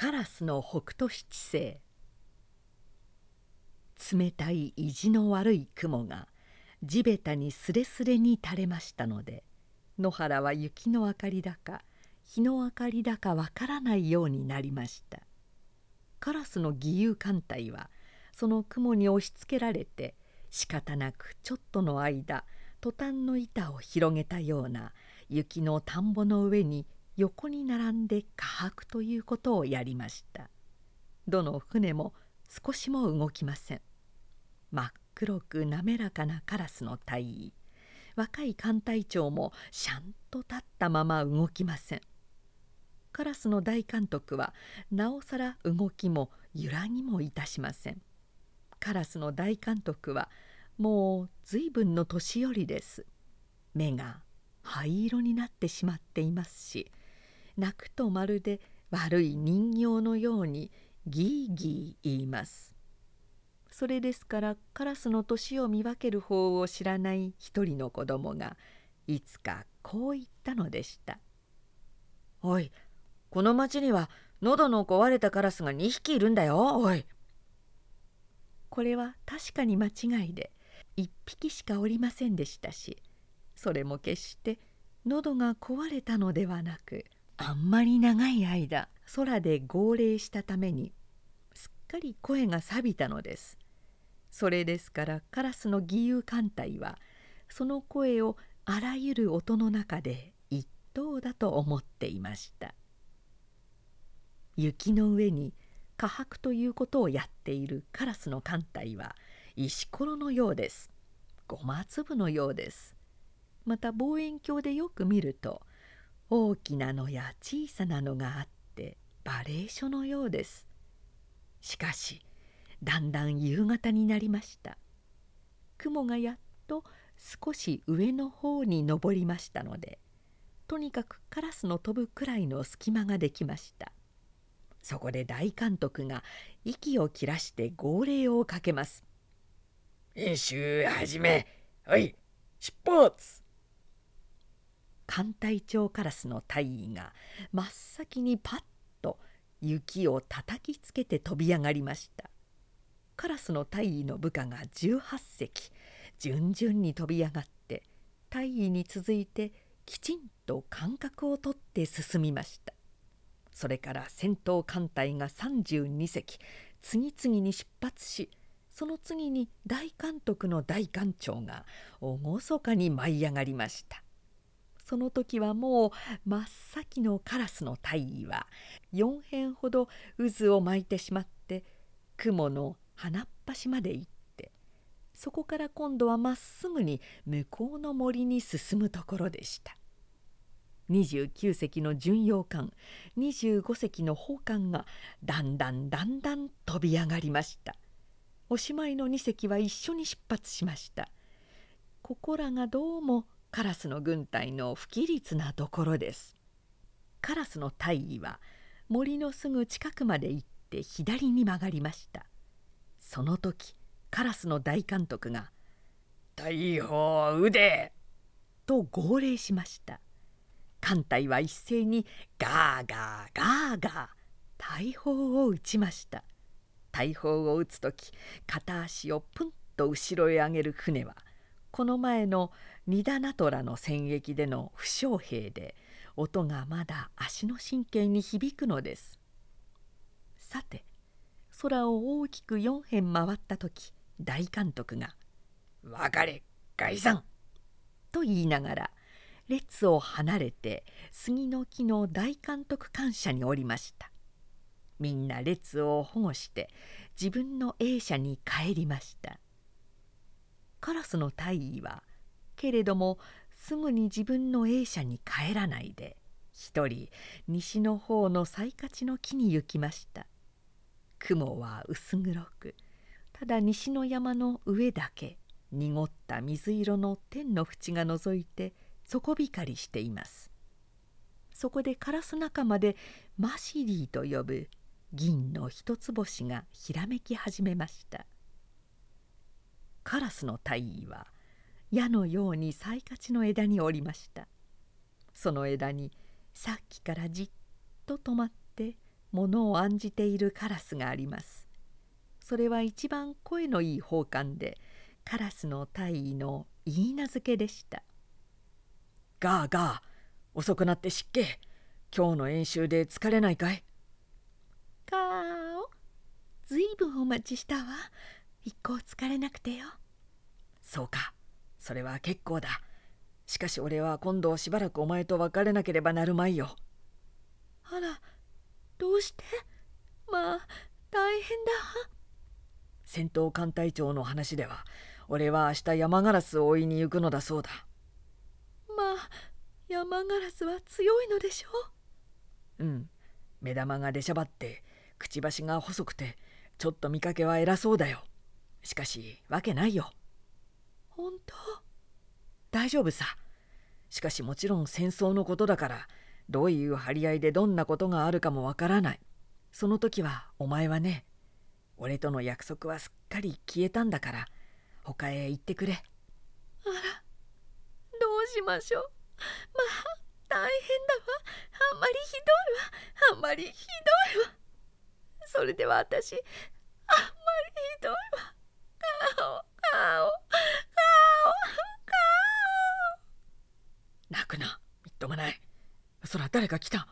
カラスの北斗七星。冷たい意地の悪い雲が地べたにすれすれに垂れましたので野原は雪の明かりだか日の明かりだかわからないようになりました。カラスの義勇艦隊はその雲に押しつけられて仕方なくちょっとの間トタンの板を広げたような雪の田んぼの上に横に並んで下白ということをやりました。どの船も少しも動きません。真っ黒く滑らかなカラスの体。位若い艦隊長もしゃんと立ったまま動きません。カラスの大監督はなおさら動きも揺らぎもいたしません。カラスの大監督はもう随分の年寄りです。目が灰色になってしまっていますし泣くとまるで悪い人形のようにギーギー言います。それですからカラスの年を見分ける方を知らない一人の子供がいつかこう言ったのでした「おいこの町には喉の壊れたカラスが2匹いるんだよ。おい」これは確かに間違いで1匹しかおりませんでしたしそれも決して喉が壊れたのではなくあんまり長い間空で号令したためにすっかり声が錆びたのです。それですからカラスの義勇艦隊はその声をあらゆる音の中で一等だと思っていました。雪の上に下白ということをやっているカラスの艦隊は石ころのようです。ごま粒のようです。また望遠鏡でよく見ると大きなのや小さなのがあってバレー書のようです。しかしだんだん夕方になりました。雲がやっと少し上の方に登りましたのでとにかくカラスの飛ぶくらいの隙間ができました。そこで大監督が息を切らして号令をかけます演習始めはい出発艦隊長カラスの大尉が真っ先にパッと雪を叩きつけて飛び上がりました。カラスの大尉の部下が18隻順々に飛び上がって大尉に続いてきちんと間隔をとって進みました。それから戦闘艦隊が32隻次々に出発しその次に大監督の大艦長が厳かに舞い上がりました。その時はもう真っ先のカラスの大尉は4辺ほど渦を巻いてしまって雲の鼻っ端まで行ってそこから今度はまっすぐに向こうの森に進むところでした。29隻の巡洋艦25隻の砲艦がだんだんだんだん飛び上がりました。おしまいの2隻は一緒に出発しました。ここらがどうもカラスの軍隊の不規律なところです。カラスの大尉は森のすぐ近くまで行って左に曲がりました。その時カラスの大監督が「大砲腕!」と号令しました。艦隊は一斉にガーガーガーガー大砲を撃ちました。大砲を撃つ時片足をプンと後ろへ上げる船はこの前のニダナトラの戦役での負傷兵で音がまだ足の神経に響くのです。さて空を大きく4辺回った時大監督が「別れ解散!」と言いながら列を離れて杉の木の大監督官舎におりました。みんな列を保護して自分の営舎に帰りました。カラスの大尉はけれどもすぐに自分の営舎に帰らないで一人西の方の最勝の木に行きました。雲は薄黒くただ西の山の上だけ濁った水色の天の縁が覗いて底光りしています。そこでカラス仲間でマシリーと呼ぶ銀の一つ星がひらめき始めました。カラスの大尉は矢のように最勝ちの枝におりました。その枝にさっきからじっと止まってものを案じているカラスがあります。それは一番声のいい宝冠でカラスの大尉の言い名付けでした。ガーガー遅くなって湿気今日の演習で疲れないかい？ガーオずいぶんお待ちしたわ。一向疲れなくてよ。そうかそれは結構だ。しかし俺は今度しばらくお前と別れなければなるまいよ。あらどうして？まあ大変だ。わ戦闘艦隊長の話では俺は明日山ガラスを追いに行くのだそうだ。まあ山ガラスは強いのでしょう？うん。目玉が出しゃばってくちばしが細くてちょっと見かけは偉そうだよ。しかしわけないよ本当？大丈夫さ。しかしもちろん戦争のことだからどういう張り合いでどんなことがあるかもわからない。その時はお前はね俺との約束はすっかり消えたんだから他へ行ってくれ。あらどうしましょう。まあ大変だわ。あんまりひどいわ。あんまりひどいわ。それでは私あんまりひどいわガオガオガオガオ泣くなみっともないそら誰か来た。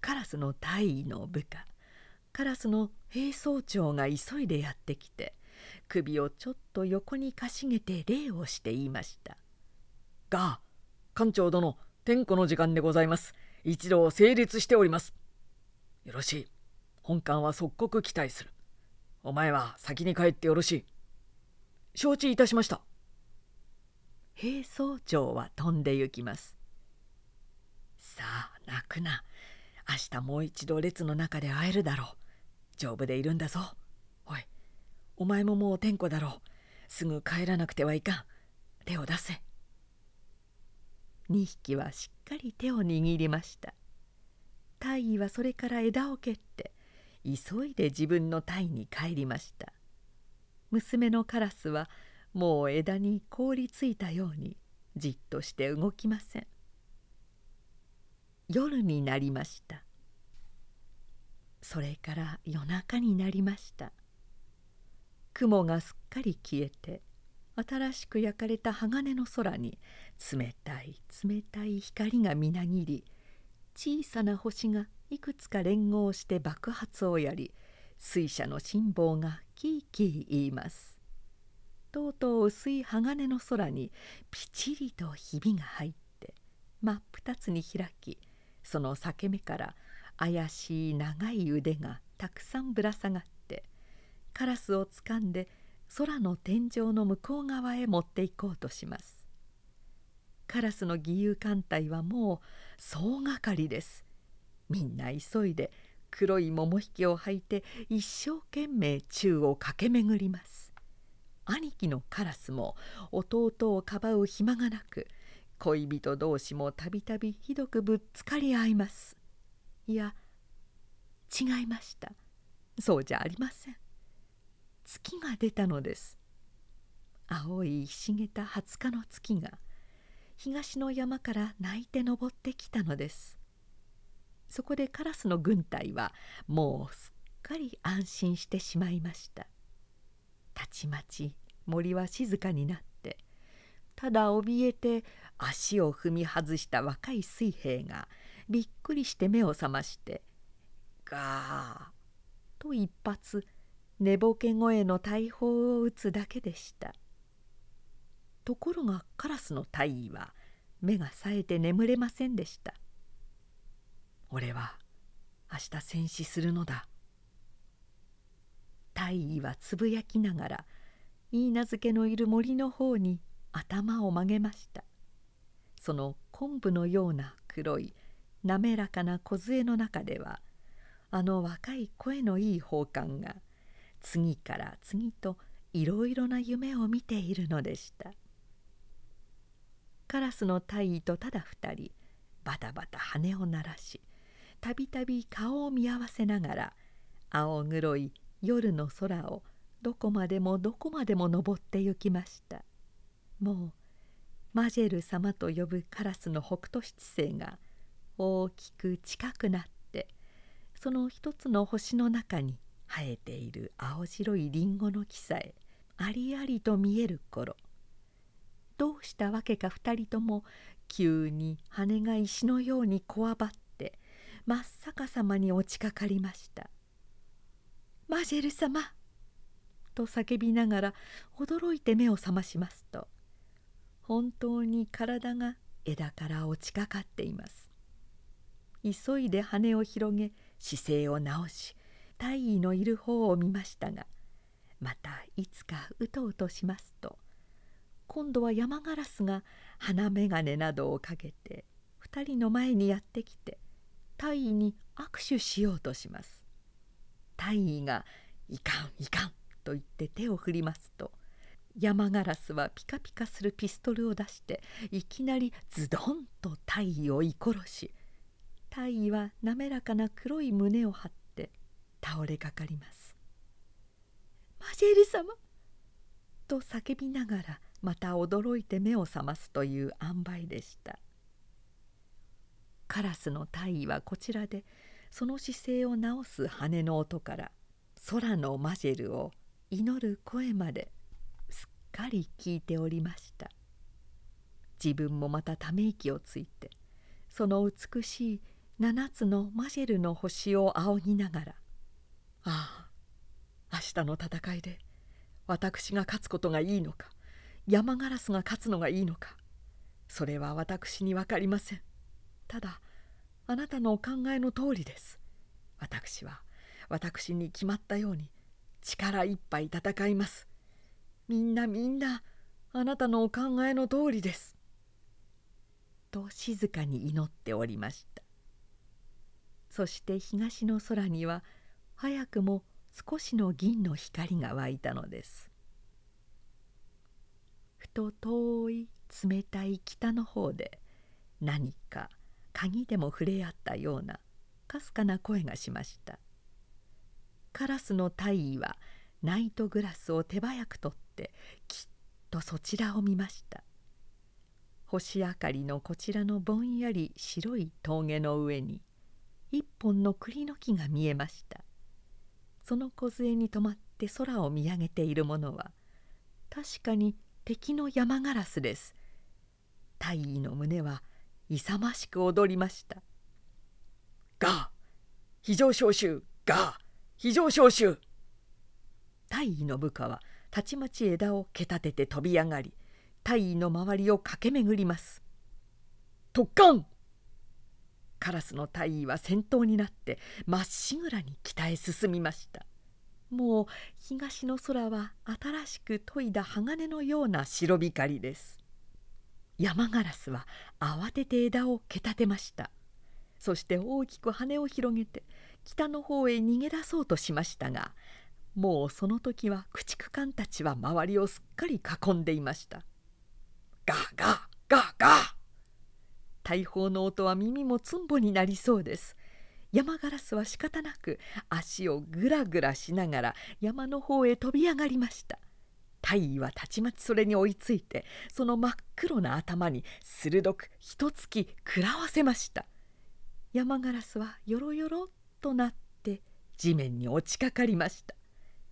カラスの大尉の部下カラスの兵装長が急いでやってきて首をちょっと横にかしげて礼をして言いました「が艦長殿天子の時間でございます。一度成立しております。よろしい。本艦は即刻期待する。お前は先に帰ってよろしい。承知いたしました。兵装長は飛んで行きます。さあ泣くな。明日もう一度列の中で会えるだろう。丈夫でいるんだぞ。おいお前ももう天子だろう。すぐ帰らなくてはいかん。手を出せ。2匹はしっかり手を握りました。大尉はそれから枝を蹴って急いで自分の隊に帰りました。娘のカラスはもう枝に凍りついたようにじっとして動きません。夜になりました。それから夜中になりました。雲がすっかり消えて新しく焼かれた鋼の空に冷たい冷たい光がみなぎり小さな星がいくつか連合して爆発をやり水車の辛抱がキーキー言います。とうとう薄い鋼の空にピチリとひびが入って真っ二つに開きその裂け目から怪しい長い腕がたくさんぶら下がってカラスをつかんで空の天井の向こう側へ持っていこうとします。カラスの義勇艦隊はもう総がかりです。みんな急いで黒い桃引きを履いて一生懸命宙を駆け巡ります。兄貴のカラスも弟をかばう暇がなく恋人同士もたびたびひどくぶつかり合います。いや違いました。そうじゃありません。月が出たのです。青いひしげた20日の月が東の山から泣いて登ってきたのです。そこでカラスの軍隊はもうすっかり安心してしまいました。たちまち森は静かになってただ怯えて足を踏み外した若い水兵がびっくりして目を覚まして「ガー」と一発寝ぼけ声の大砲を撃つだけでした。ところがカラスの大尉は目が冴えて眠れませんでした俺は明日戦死するのだ大尉はつぶやきながら許嫁のいる森の方に頭を曲げました。その昆布のような黒い滑らかな梢の中ではあの若い声のいい宝冠が次から次といろいろな夢を見ているのでした。カラスの大尉とただ二人バタバタ羽を鳴らしたびたび顔を見合わせながら青黒い夜の空をどこまでもどこまでも登って行きました。もうマジェル様と呼ぶカラスの北斗七星が大きく近くなってその一つの星の中に生えている青白いりんごの木さえありありと見える頃どうしたわけか二人とも急に羽が石のようにこわばって真っ逆さまに落ちかかりました「マジェル様!」と叫びながら驚いて目を覚ましますと本当に体が枝から落ちかかっています。急いで羽を広げ姿勢を直し大尉のいる方を見ましたがまたいつかうとうとしますと今度は山ガラスが鼻眼鏡などをかけて2人の前にやってきて大尉に握手しようとします。大尉が「いかんいかん」と言って手を振りますと山ガラスはピカピカするピストルを出していきなりズドンと大尉を射殺し大尉は滑らかな黒い胸を張って倒れかかります「マジェル様!」と叫びながらまた驚いて目を覚ますという塩梅でしたカラスの大尉はこちらでその姿勢を直す羽の音から空のマジェルを祈る声までかり聞いておりました。自分もまたため息をついてその美しい七つのマジェルの星を仰ぎながら「ああ明日の戦いで私が勝つことがいいのか山ガラスが勝つのがいいのかそれは私に分かりません。ただあなたのお考えの通りです。私は私に決まったように力いっぱい戦います。みんなみんなあなたのお考えの通りです」と静かに祈っておりました。そして東の空には早くも少しの銀の光が湧いたのです。ふと遠い冷たい北の方で何か鍵でも触れ合ったようなかすかな声がしました。カラスの大尉はナイトグラスを手早く取ってきっとそちらを見ました。星明かりのこちらのぼんやり白い峠の上に一本の栗の木が見えました。その梢に止まって空を見上げているものは確かに敵の山ガラスです。大尉の胸は勇ましく踊りました「ガー非常招集ガー非常招集。大尉の部下はたちまち枝を蹴立てて飛び上がり大尉の周りを駆け巡ります。突貫カラスの大尉は先頭になってまっしぐらに北へ進みました。もう東の空は新しく研いだ鋼のような白光りです。山ガラスは慌てて枝を蹴立てました。そして大きく羽を広げて北の方へ逃げ出そうとしましたがもうその時は駆逐艦たちは周りをすっかり囲んでいました。ガーガーガーガー。大砲の音は耳もつんぼになりそうです。山ガラスは仕方なく足をぐらぐらしながら山の方へ飛び上がりました。大尉はたちまちそれに追いついてその真っ黒な頭に鋭く一突き食らわせました。山ガラスはよろよろとなって地面に落ちかかりました。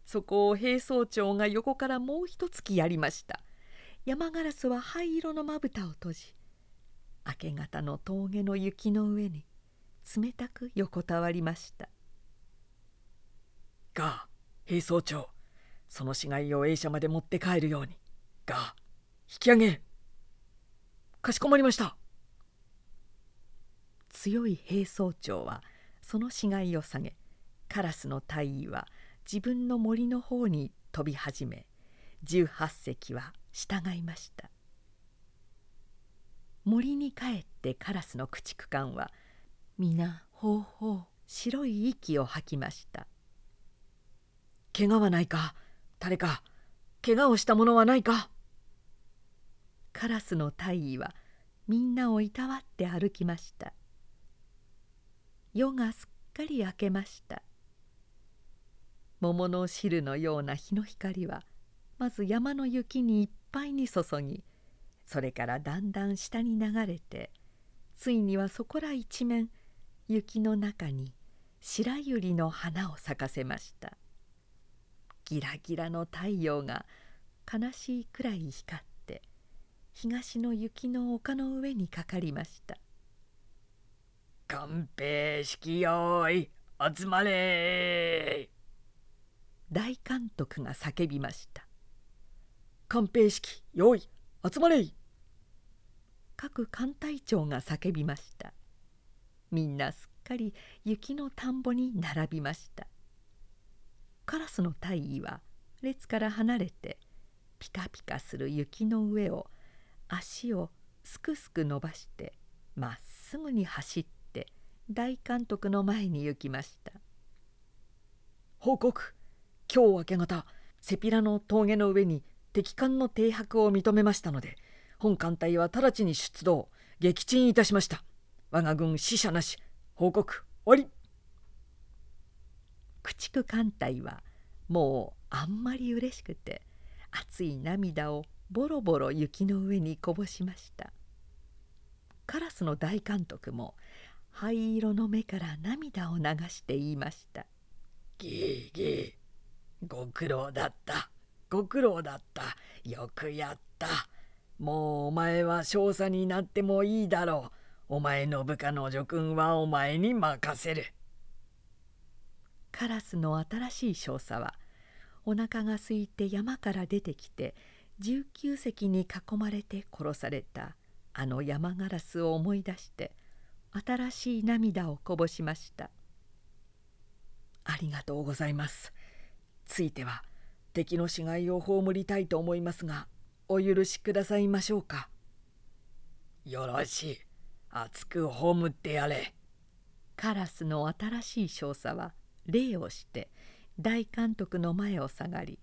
そこを兵装長が横からもう一突きやりました。山ガラスは灰色のまぶたを閉じ明け方の峠の雪の上に冷たく横たわりました。があ兵装長その死骸を営者まで持って帰るように。があ引き上げかしこまりました。強い兵装長はその死骸を下げカラスの大尉は自分の森の方に飛び始め18隻は従いました。森に帰ってカラスの駆逐艦は皆ほうほう白い息を吐きました。怪我はないか？誰か怪我をした者はないか？カラスの大尉はみんなをいたわって歩きました。夜がすっかり明けました桃の汁のような日の光はまず山の雪にいっぱいに注ぎそれからだんだん下に流れてついにはそこら一面雪の中に白百合の花を咲かせました。ギラギラの太陽が悲しいくらい光って東の雪の丘の上にかかりました。寛平式よい集まれ大監督が叫びました寛平式よい集まれ各艦隊長が叫びました。みんなすっかり雪の田んぼに並びました。カラスの大尉は列から離れてピカピカする雪の上を足をすくすく伸ばしてまっすぐに走って大監督の前に行きました報告今日明け方セピラの峠の上に敵艦の停泊を認めましたので本艦隊は直ちに出動撃沈いたしました。我が軍死者なし報告終わり。駆逐艦隊はもうあんまり嬉しくて熱い涙をボロボロ雪の上にこぼしました。カラスの大監督も灰色の目から涙を流して言いました「ギーギーご苦労だった。ご苦労だった。よくやった。もうお前は少佐になってもいいだろう。お前の部下の叙勲はお前に任せる」カラスの新しい少佐はお腹が空いて山から出てきて19隻に囲まれて殺された。あの山ガラスを思い出して新しい涙をこぼしました「ありがとうございます」ついては敵の死骸を葬りたいと思いますがお許しくださいましょうか。よろしい。熱く葬ってやれ。カラスの新しい少佐は礼をして大監督の前を下がり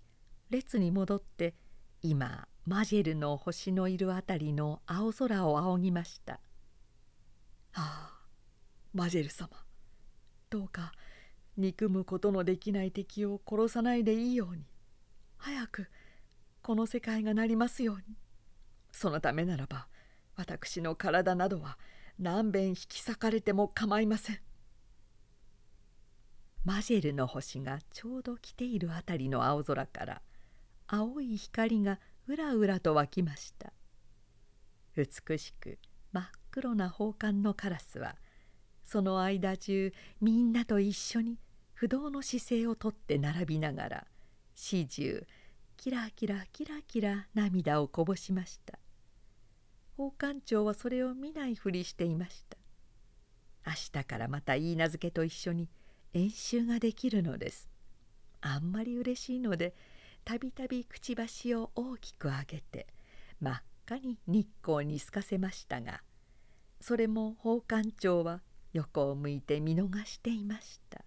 列に戻って今マジェルの星のいるあたりの青空を仰ぎました「ああマジェル様。どうか憎むことのできない敵を殺さないでいいように。早くこの世界がなりますように。そのためならば私の体などは何べん引き裂かれても構いません」マジェルの星がちょうど来ているあたりの青空から青い光がうらうらと湧きました。美しく真っ黒な宝冠のカラスはその間中みんなと一緒に不動の姿勢をとって並びながら始終キラキラキラキラ涙をこぼしました。宝冠長はそれを見ないふりしていました。明日からまた言い名付けと一緒に「演習ができるのです。あんまり嬉しいのでたびたびくちばしを大きく上げて真っ赤に日光に透かせましたがそれも宝冠長は横を向いて見逃していました。